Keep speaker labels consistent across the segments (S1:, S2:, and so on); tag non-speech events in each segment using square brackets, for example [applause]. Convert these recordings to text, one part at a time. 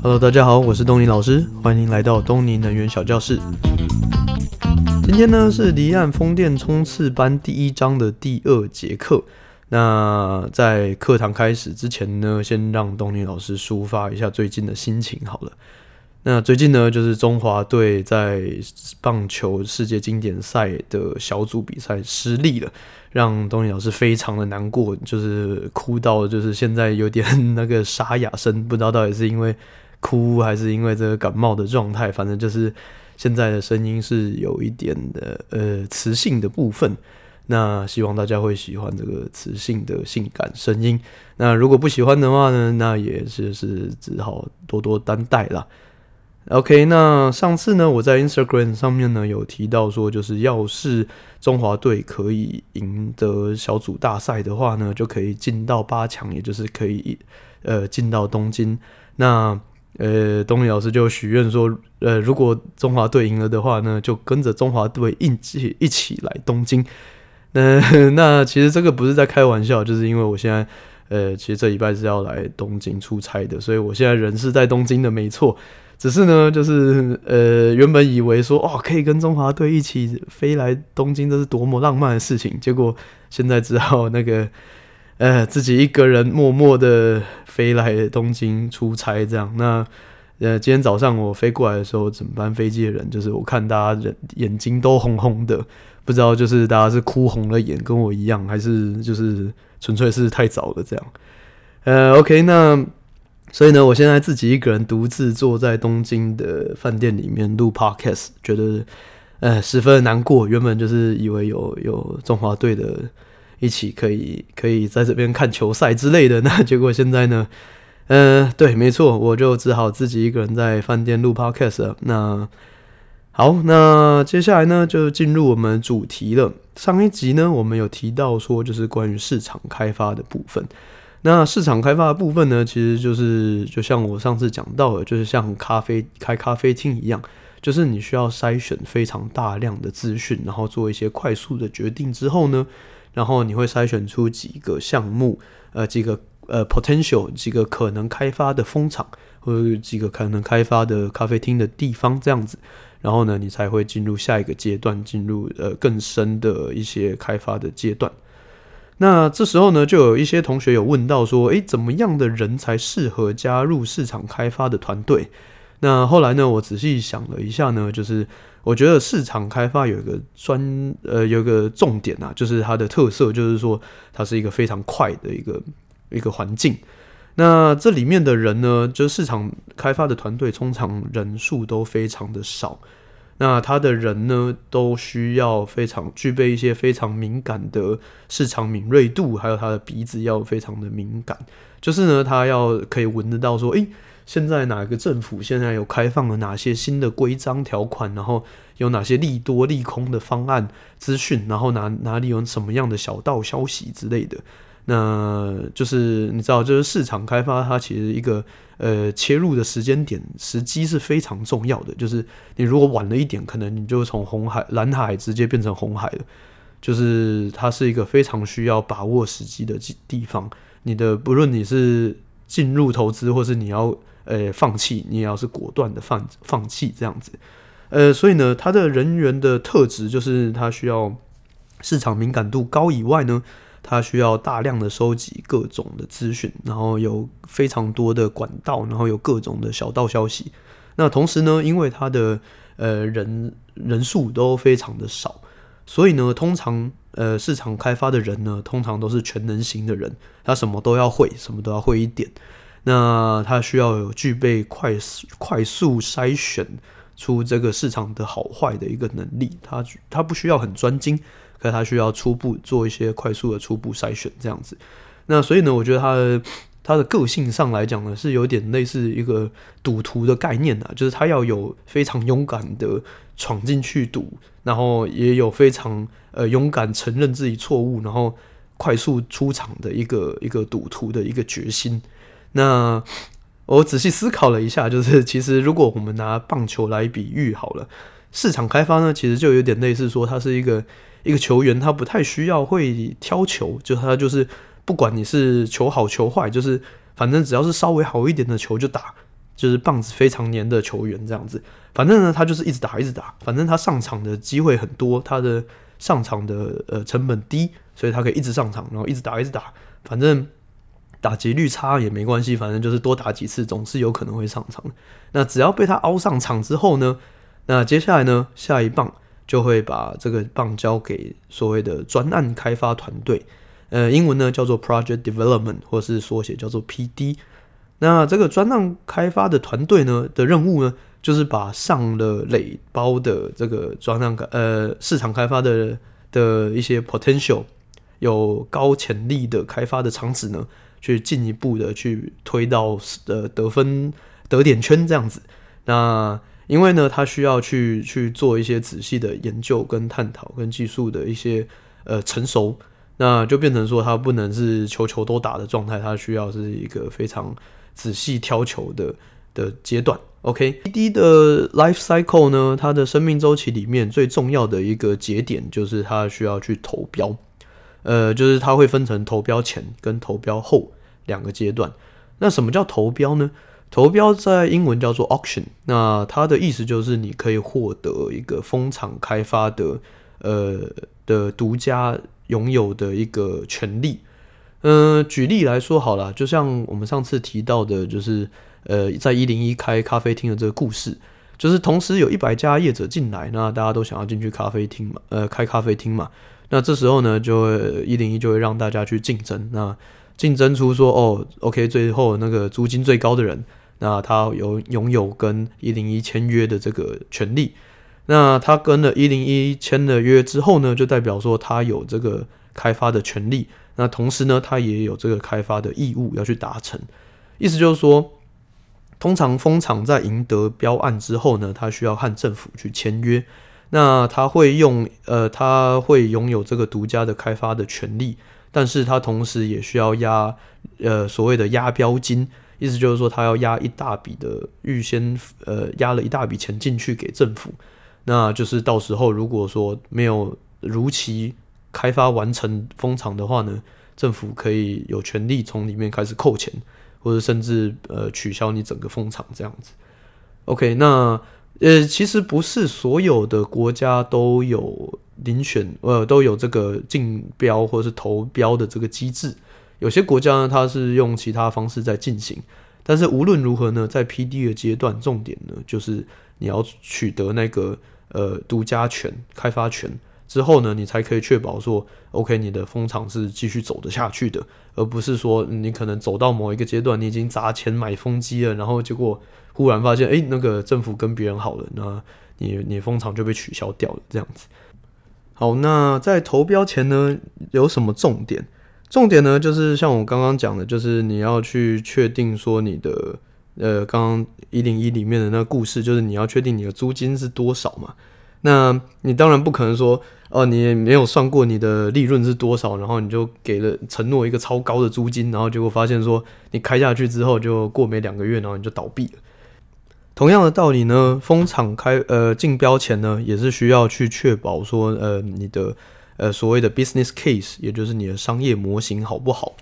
S1: Hello，大家好，我是东尼老师，欢迎来到东尼能源小教室。今天呢是离岸风电冲刺班第一章的第二节课。那在课堂开始之前呢，先让东尼老师抒发一下最近的心情好了。那最近呢，就是中华队在棒球世界经典赛的小组比赛失利了，让东尼老师非常的难过，就是哭到就是现在有点那个沙哑声，不知道到底是因为。哭还是因为这个感冒的状态，反正就是现在的声音是有一点的呃磁性的部分。那希望大家会喜欢这个磁性的性感声音。那如果不喜欢的话呢，那也是是只好多多担待啦。OK，那上次呢，我在 Instagram 上面呢有提到说，就是要是中华队可以赢得小组大赛的话呢，就可以进到八强，也就是可以呃进到东京。那呃，东尼老师就许愿说，呃，如果中华队赢了的话呢，就跟着中华队一起一起来东京。那 [laughs] 那其实这个不是在开玩笑，就是因为我现在，呃，其实这礼拜是要来东京出差的，所以我现在人是在东京的，没错。只是呢，就是呃，原本以为说，哦，可以跟中华队一起飞来东京，这是多么浪漫的事情。结果现在只好那个。呃，自己一个人默默的飞来东京出差，这样。那呃，今天早上我飞过来的时候，整班飞机的人，就是我看大家人眼睛都红红的，不知道就是大家是哭红了眼，跟我一样，还是就是纯粹是太早了这样。呃，OK，那所以呢，我现在自己一个人独自坐在东京的饭店里面录 Podcast，觉得呃十分的难过。原本就是以为有有中华队的。一起可以可以在这边看球赛之类的，那 [laughs] 结果现在呢？嗯、呃，对，没错，我就只好自己一个人在饭店录 podcast 了。那好，那接下来呢，就进入我们主题了。上一集呢，我们有提到说，就是关于市场开发的部分。那市场开发的部分呢，其实就是就像我上次讲到的，就是像咖啡开咖啡厅一样，就是你需要筛选非常大量的资讯，然后做一些快速的决定之后呢。然后你会筛选出几个项目，呃，几个呃 potential 几个可能开发的风场，或者几个可能开发的咖啡厅的地方这样子。然后呢，你才会进入下一个阶段，进入呃更深的一些开发的阶段。那这时候呢，就有一些同学有问到说，诶，怎么样的人才适合加入市场开发的团队？那后来呢，我仔细想了一下呢，就是。我觉得市场开发有一个专呃有一个重点啊，就是它的特色，就是说它是一个非常快的一个一个环境。那这里面的人呢，就是市场开发的团队，通常人数都非常的少。那他的人呢，都需要非常具备一些非常敏感的市场敏锐度，还有他的鼻子要非常的敏感，就是呢，他要可以闻得到说，诶。现在哪个政府现在有开放了哪些新的规章条款，然后有哪些利多利空的方案资讯，然后哪哪里有什么样的小道消息之类的，那就是你知道，就是市场开发它其实一个呃切入的时间点时机是非常重要的，就是你如果晚了一点，可能你就从红海蓝海直接变成红海了，就是它是一个非常需要把握时机的地方。你的不论你是进入投资，或是你要。呃，放弃，你也要是果断的放放弃这样子，呃，所以呢，他的人员的特质就是他需要市场敏感度高以外呢，他需要大量的收集各种的资讯，然后有非常多的管道，然后有各种的小道消息。那同时呢，因为他的呃人人数都非常的少，所以呢，通常呃市场开发的人呢，通常都是全能型的人，他什么都要会，什么都要会一点。那他需要有具备快速快速筛选出这个市场的好坏的一个能力，他他不需要很专精，可是他需要初步做一些快速的初步筛选这样子。那所以呢，我觉得他的他的个性上来讲呢，是有点类似一个赌徒的概念啊，就是他要有非常勇敢的闯进去赌，然后也有非常呃勇敢承认自己错误，然后快速出场的一个一个赌徒的一个决心。那我仔细思考了一下，就是其实如果我们拿棒球来比喻好了，市场开发呢，其实就有点类似说，他是一个一个球员，他不太需要会挑球，就他就是不管你是球好球坏，就是反正只要是稍微好一点的球就打，就是棒子非常黏的球员这样子。反正呢，他就是一直打，一直打。反正他上场的机会很多，他的上场的呃成本低，所以他可以一直上场，然后一直打，一直打。反正打击率差也没关系，反正就是多打几次，总是有可能会上场。那只要被他凹上场之后呢，那接下来呢，下一棒就会把这个棒交给所谓的专案开发团队，呃，英文呢叫做 Project Development，或是缩写叫做 PD。那这个专案开发的团队呢的任务呢，就是把上了垒包的这个专案呃市场开发的的一些 potential 有高潜力的开发的场址呢，去进一步的去推到呃得分得点圈这样子。那因为呢，他需要去去做一些仔细的研究跟探讨跟技术的一些呃成熟，那就变成说他不能是球球都打的状态，他需要是一个非常仔细挑球的的阶段。OK，PD 的 life cycle 呢，它的生命周期里面最重要的一个节点就是它需要去投标，呃，就是它会分成投标前跟投标后两个阶段。那什么叫投标呢？投标在英文叫做 auction，那它的意思就是你可以获得一个风场开发的呃的独家拥有的一个权利。嗯、举例来说好了，就像我们上次提到的，就是。呃，在一零一开咖啡厅的这个故事，就是同时有一百家业者进来，那大家都想要进去咖啡厅嘛，呃，开咖啡厅嘛。那这时候呢，就会一零一就会让大家去竞争，那竞争出说，哦，OK，最后那个租金最高的人，那他有拥有跟一零一签约的这个权利。那他跟了一零一签了约之后呢，就代表说他有这个开发的权利，那同时呢，他也有这个开发的义务要去达成。意思就是说。通常风场在赢得标案之后呢，他需要和政府去签约，那他会用呃，他会拥有这个独家的开发的权利，但是他同时也需要押呃所谓的押标金，意思就是说他要押一大笔的预先呃押了一大笔钱进去给政府，那就是到时候如果说没有如期开发完成封场的话呢，政府可以有权利从里面开始扣钱。或者甚至呃取消你整个封场这样子，OK，那呃其实不是所有的国家都有遴选呃都有这个竞标或者是投标的这个机制，有些国家呢它是用其他方式在进行，但是无论如何呢，在 PD 的阶段，重点呢就是你要取得那个呃独家权开发权。之后呢，你才可以确保说，OK，你的风场是继续走得下去的，而不是说你可能走到某一个阶段，你已经砸钱买风机了，然后结果忽然发现，哎，那个政府跟别人好了，那你你风场就被取消掉了，这样子。好，那在投标前呢，有什么重点？重点呢，就是像我刚刚讲的，就是你要去确定说你的，呃，刚刚一零一里面的那个故事，就是你要确定你的租金是多少嘛。那你当然不可能说，哦、你没有算过你的利润是多少，然后你就给了承诺一个超高的租金，然后结果发现说你开下去之后就过没两个月，然后你就倒闭了。同样的道理呢，风场开呃竞标前呢，也是需要去确保说，呃，你的呃所谓的 business case，也就是你的商业模型好不好？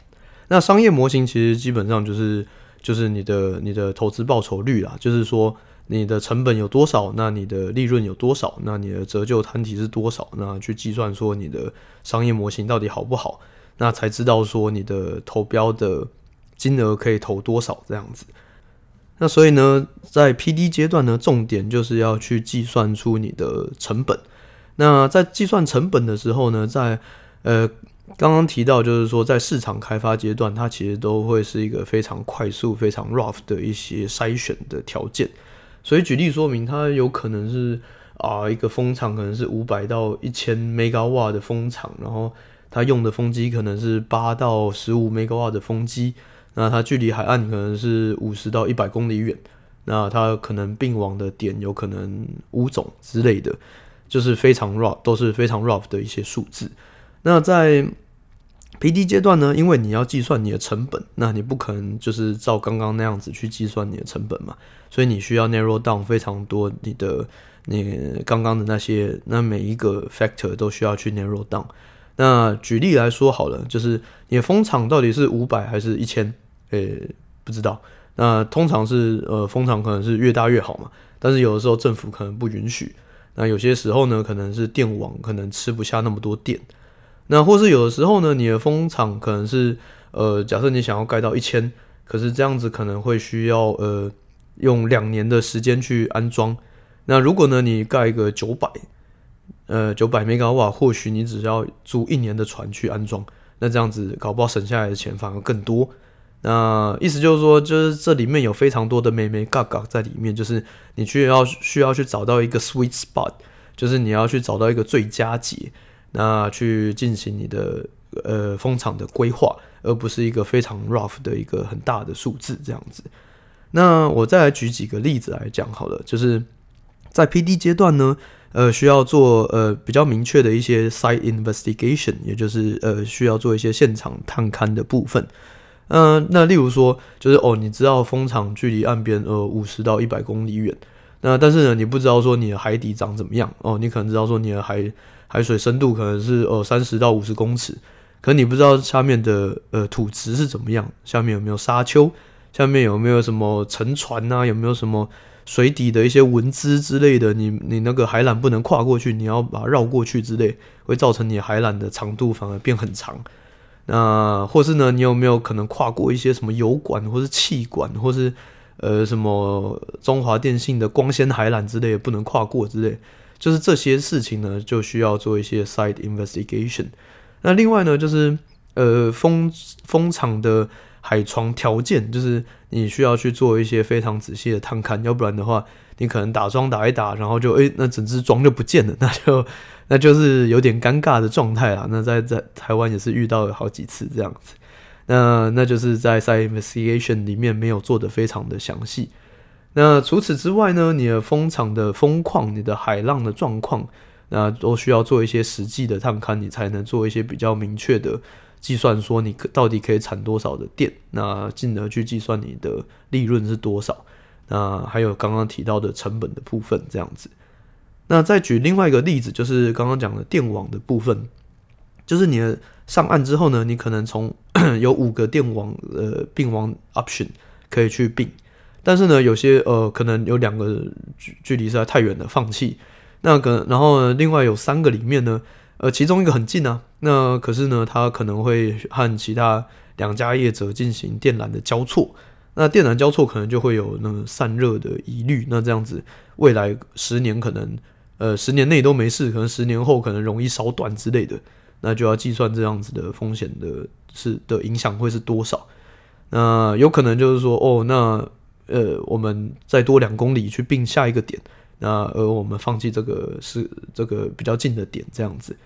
S1: 那商业模型其实基本上就是就是你的你的投资报酬率啦，就是说。你的成本有多少？那你的利润有多少？那你的折旧摊提是多少？那去计算说你的商业模型到底好不好？那才知道说你的投标的金额可以投多少这样子。那所以呢，在 PD 阶段呢，重点就是要去计算出你的成本。那在计算成本的时候呢，在呃刚刚提到就是说，在市场开发阶段，它其实都会是一个非常快速、非常 rough 的一些筛选的条件。所以举例说明，它有可能是啊一个风场可能是五百到一千 megawatt 的风场，然后它用的风机可能是八到十五 megawatt 的风机，那它距离海岸可能是五十到一百公里远，那它可能并网的点有可能五种之类的，就是非常 rough，都是非常 rough 的一些数字。那在 PD 阶段呢，因为你要计算你的成本，那你不可能就是照刚刚那样子去计算你的成本嘛，所以你需要 narrow down 非常多你的你刚刚的那些，那每一个 factor 都需要去 narrow down。那举例来说好了，就是你的风场到底是五百还是一千？诶，不知道。那通常是呃，风场可能是越大越好嘛，但是有的时候政府可能不允许。那有些时候呢，可能是电网可能吃不下那么多电。那或是有的时候呢，你的风场可能是呃，假设你想要盖到一千，可是这样子可能会需要呃，用两年的时间去安装。那如果呢，你盖一个九百，呃，九百兆瓦，或许你只要租一年的船去安装，那这样子搞不好省下来的钱反而更多。那意思就是说，就是这里面有非常多的眉眉角角在里面，就是你需要需要去找到一个 sweet spot，就是你要去找到一个最佳解，那去进行你的呃风场的规划，而不是一个非常 rough 的一个很大的数字这样子。那我再来举几个例子来讲好了，就是在 PD 阶段呢，呃，需要做呃比较明确的一些 site investigation，也就是呃需要做一些现场探勘的部分。嗯、那例如说，就是哦，你知道风场距离岸边呃五十到一百公里远，那但是呢，你不知道说你的海底长怎么样哦，你可能知道说你的海海水深度可能是呃三十到五十公尺，可你不知道下面的呃土质是怎么样，下面有没有沙丘，下面有没有什么沉船啊，有没有什么水底的一些文资之类的，你你那个海缆不能跨过去，你要把它绕过去之类，会造成你海缆的长度反而变很长。那或是呢，你有没有可能跨过一些什么油管，或是气管，或是呃什么中华电信的光纤海缆之类不能跨过之类，就是这些事情呢，就需要做一些 side investigation。那另外呢，就是呃风风场的海床条件，就是你需要去做一些非常仔细的探勘，要不然的话，你可能打桩打一打，然后就诶、那整只桩就不见了，那就。[laughs] 那就是有点尴尬的状态啦。那在在台湾也是遇到了好几次这样子。那那就是在 site investigation 里面没有做得非常的详细。那除此之外呢，你的风场的风况、你的海浪的状况，那都需要做一些实际的探勘，你才能做一些比较明确的计算，说你可到底可以产多少的电，那进而去计算你的利润是多少。那还有刚刚提到的成本的部分，这样子。那再举另外一个例子，就是刚刚讲的电网的部分，就是你的上岸之后呢，你可能从 [clears throat] 有五个电网呃并网 option 可以去并，但是呢，有些呃可能有两个距距离实在太远了，放弃。那个然后呢，另外有三个里面呢，呃，其中一个很近啊，那可是呢，它可能会和其他两家业者进行电缆的交错，那电缆交错可能就会有那个散热的疑虑，那这样子未来十年可能。呃，十年内都没事，可能十年后可能容易烧断之类的，那就要计算这样子的风险的是的影响会是多少？那有可能就是说，哦，那呃，我们再多两公里去并下一个点，那而我们放弃这个是这个比较近的点这样子。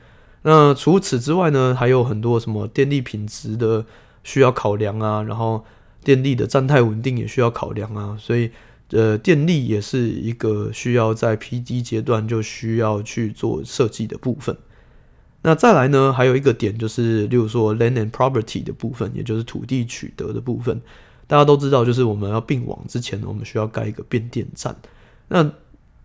S1: 那除此之外呢，还有很多什么电力品质的需要考量啊，然后电力的站态稳定也需要考量啊，所以。呃，电力也是一个需要在 PD 阶段就需要去做设计的部分。那再来呢，还有一个点就是，例如说 land and property 的部分，也就是土地取得的部分。大家都知道，就是我们要并网之前呢，我们需要盖一个变电站。那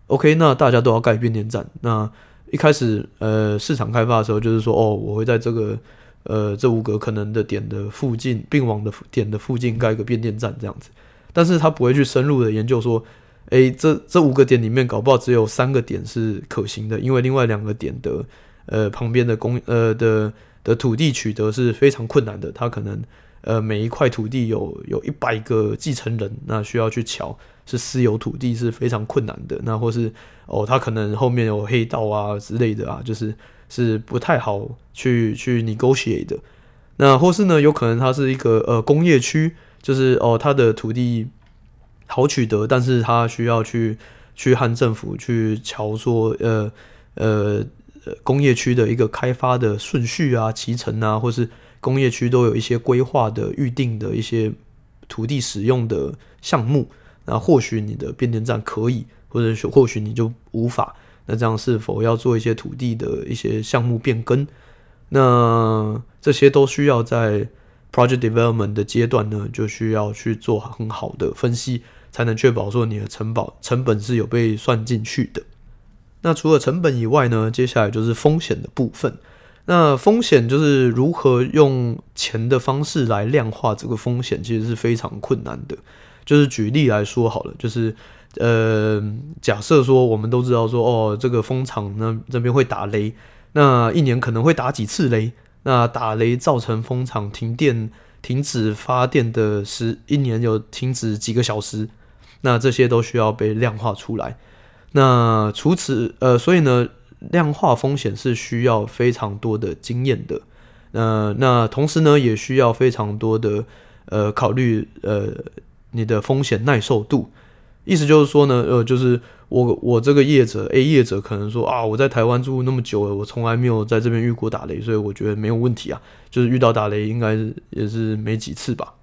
S1: OK，那大家都要盖变电站。那一开始呃，市场开发的时候，就是说哦，我会在这个呃这五个可能的点的附近并网的点的附近盖一个变电站，这样子。但是他不会去深入的研究说，诶，这这五个点里面搞不好只有三个点是可行的，因为另外两个点的呃旁边的公呃的的土地取得是非常困难的，他可能呃每一块土地有有一百个继承人，那需要去乔是私有土地是非常困难的，那或是哦他可能后面有黑道啊之类的啊，就是是不太好去去 negotiate 的，那或是呢有可能它是一个呃工业区。就是哦，他的土地好取得，但是他需要去去和政府去乔说，呃呃，工业区的一个开发的顺序啊、期程啊，或是工业区都有一些规划的预定的一些土地使用的项目，那或许你的变电站可以，或者说或许你就无法，那这样是否要做一些土地的一些项目变更？那这些都需要在。Project development 的阶段呢，就需要去做很好的分析，才能确保说你的承保成本是有被算进去的。那除了成本以外呢，接下来就是风险的部分。那风险就是如何用钱的方式来量化这个风险，其实是非常困难的。就是举例来说好了，就是呃，假设说我们都知道说哦，这个风场呢这边会打雷，那一年可能会打几次雷？那打雷造成风场停电、停止发电的时，一年有停止几个小时？那这些都需要被量化出来。那除此呃，所以呢？量化风险是需要非常多的经验的，呃，那同时呢，也需要非常多的呃考虑呃你的风险耐受度。意思就是说呢，呃，就是我我这个业者 A 业者可能说啊，我在台湾住那么久了，我从来没有在这边遇过打雷，所以我觉得没有问题啊，就是遇到打雷应该也是没几次吧。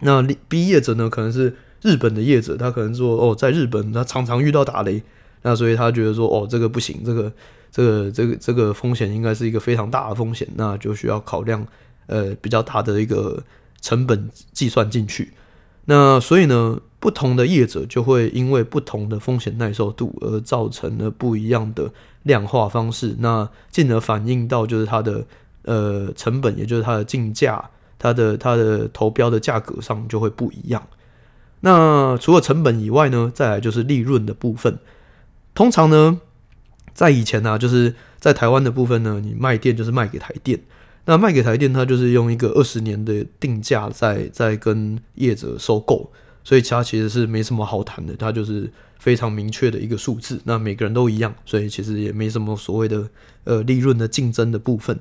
S1: 那 B 业者呢，可能是日本的业者，他可能说哦，在日本他常常遇到打雷。那所以他觉得说，哦，这个不行，这个这个这个这个风险应该是一个非常大的风险，那就需要考量呃比较大的一个成本计算进去。那所以呢，不同的业者就会因为不同的风险耐受度而造成了不一样的量化方式，那进而反映到就是它的呃成本，也就是它的竞价，它的它的投标的价格上就会不一样。那除了成本以外呢，再来就是利润的部分。通常呢，在以前呢、啊，就是在台湾的部分呢，你卖电就是卖给台电，那卖给台电，它就是用一个二十年的定价在在跟业者收购，所以其他其实是没什么好谈的，它就是非常明确的一个数字，那每个人都一样，所以其实也没什么所谓的呃利润的竞争的部分。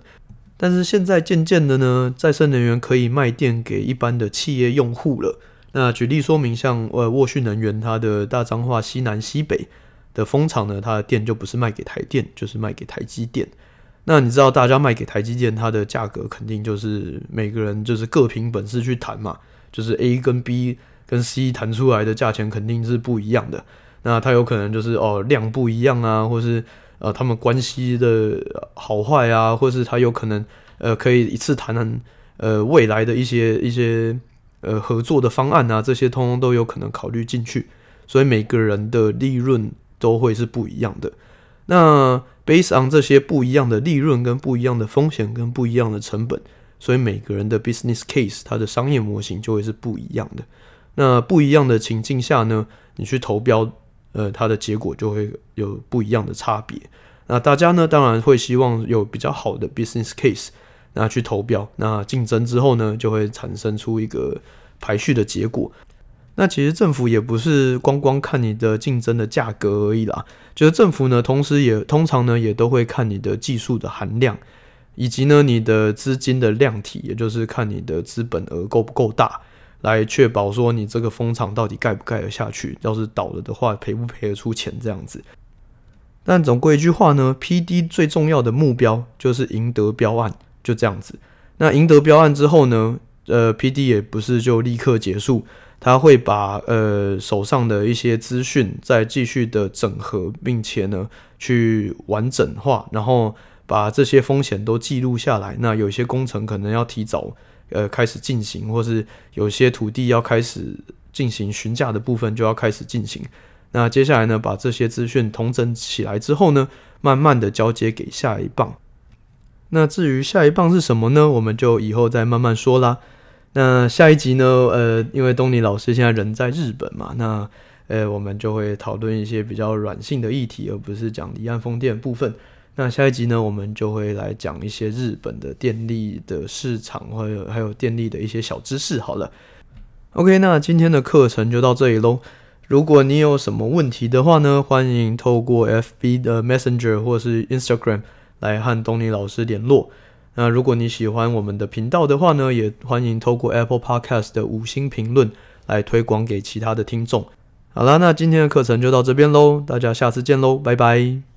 S1: 但是现在渐渐的呢，再生能源可以卖电给一般的企业用户了。那举例说明，像呃沃旭能源，它的大彰化西南西北。的风场呢，它的电就不是卖给台电，就是卖给台积电。那你知道，大家卖给台积电，它的价格肯定就是每个人就是各凭本事去谈嘛，就是 A 跟 B 跟 C 谈出来的价钱肯定是不一样的。那它有可能就是哦量不一样啊，或是呃他们关系的好坏啊，或是它有可能呃可以一次谈呃未来的一些一些呃合作的方案啊，这些通通都有可能考虑进去。所以每个人的利润。都会是不一样的。那 based on 这些不一样的利润跟不一样的风险跟不一样的成本，所以每个人的 business case 它的商业模型就会是不一样的。那不一样的情境下呢，你去投标，呃，它的结果就会有不一样的差别。那大家呢，当然会希望有比较好的 business case，那去投标。那竞争之后呢，就会产生出一个排序的结果。那其实政府也不是光光看你的竞争的价格而已啦，就是政府呢，同时也通常呢也都会看你的技术的含量，以及呢你的资金的量体，也就是看你的资本额够不够大，来确保说你这个风场到底盖不盖得下去，要是倒了的话赔不赔得出钱这样子。但总归一句话呢，PD 最重要的目标就是赢得标案，就这样子。那赢得标案之后呢，呃，PD 也不是就立刻结束。他会把呃手上的一些资讯再继续的整合，并且呢去完整化，然后把这些风险都记录下来。那有些工程可能要提早呃开始进行，或是有些土地要开始进行询价的部分就要开始进行。那接下来呢，把这些资讯统整起来之后呢，慢慢的交接给下一棒。那至于下一棒是什么呢？我们就以后再慢慢说啦。那下一集呢？呃，因为东尼老师现在人在日本嘛，那呃，我们就会讨论一些比较软性的议题，而不是讲离岸风电部分。那下一集呢，我们就会来讲一些日本的电力的市场，还有还有电力的一些小知识。好了，OK，那今天的课程就到这里喽。如果你有什么问题的话呢，欢迎透过 FB 的 Messenger 或是 Instagram 来和东尼老师联络。那如果你喜欢我们的频道的话呢，也欢迎透过 Apple Podcast 的五星评论来推广给其他的听众。好啦，那今天的课程就到这边喽，大家下次见喽，拜拜。